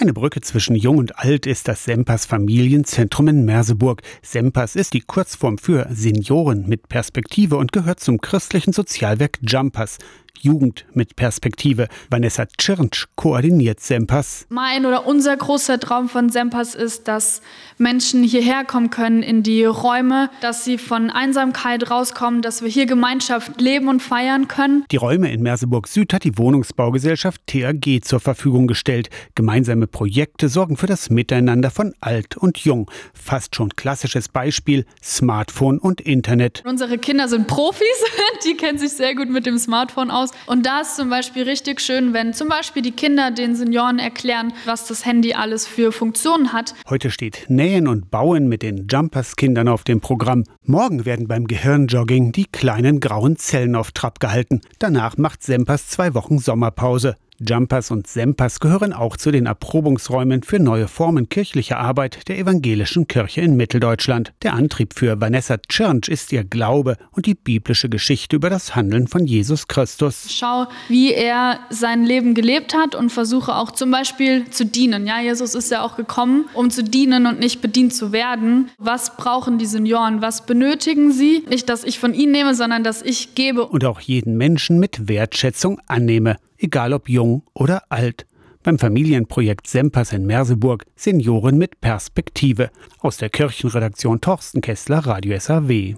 Eine Brücke zwischen Jung und Alt ist das Sempers Familienzentrum in Merseburg. Sempers ist die Kurzform für Senioren mit Perspektive und gehört zum christlichen Sozialwerk Jumpers. Jugend mit Perspektive. Vanessa Tschirnsch koordiniert Sempas. Mein oder unser großer Traum von Sempas ist, dass Menschen hierher kommen können in die Räume, dass sie von Einsamkeit rauskommen, dass wir hier Gemeinschaft leben und feiern können. Die Räume in Merseburg Süd hat die Wohnungsbaugesellschaft TAG zur Verfügung gestellt. Gemeinsame Projekte sorgen für das Miteinander von alt und jung. Fast schon klassisches Beispiel Smartphone und Internet. Unsere Kinder sind Profis, die kennen sich sehr gut mit dem Smartphone aus. Und da ist zum Beispiel richtig schön, wenn zum Beispiel die Kinder den Senioren erklären, was das Handy alles für Funktionen hat. Heute steht Nähen und Bauen mit den Jumpers-Kindern auf dem Programm. Morgen werden beim Gehirnjogging die kleinen grauen Zellen auf Trab gehalten. Danach macht Sempers zwei Wochen Sommerpause. Jumpers und Sempers gehören auch zu den Erprobungsräumen für neue Formen kirchlicher Arbeit der evangelischen Kirche in Mitteldeutschland. Der Antrieb für Vanessa Tschirnsch ist ihr Glaube und die biblische Geschichte über das Handeln von Jesus Christus. Schau, wie er sein Leben gelebt hat und versuche auch zum Beispiel zu dienen. Ja, Jesus ist ja auch gekommen, um zu dienen und nicht bedient zu werden. Was brauchen die Senioren? Was benötigen sie? Nicht, dass ich von ihnen nehme, sondern dass ich gebe. Und auch jeden Menschen mit Wertschätzung annehme egal ob jung oder alt. Beim Familienprojekt Sempers in Merseburg Senioren mit Perspektive. Aus der Kirchenredaktion Torsten Kessler, Radio SAW.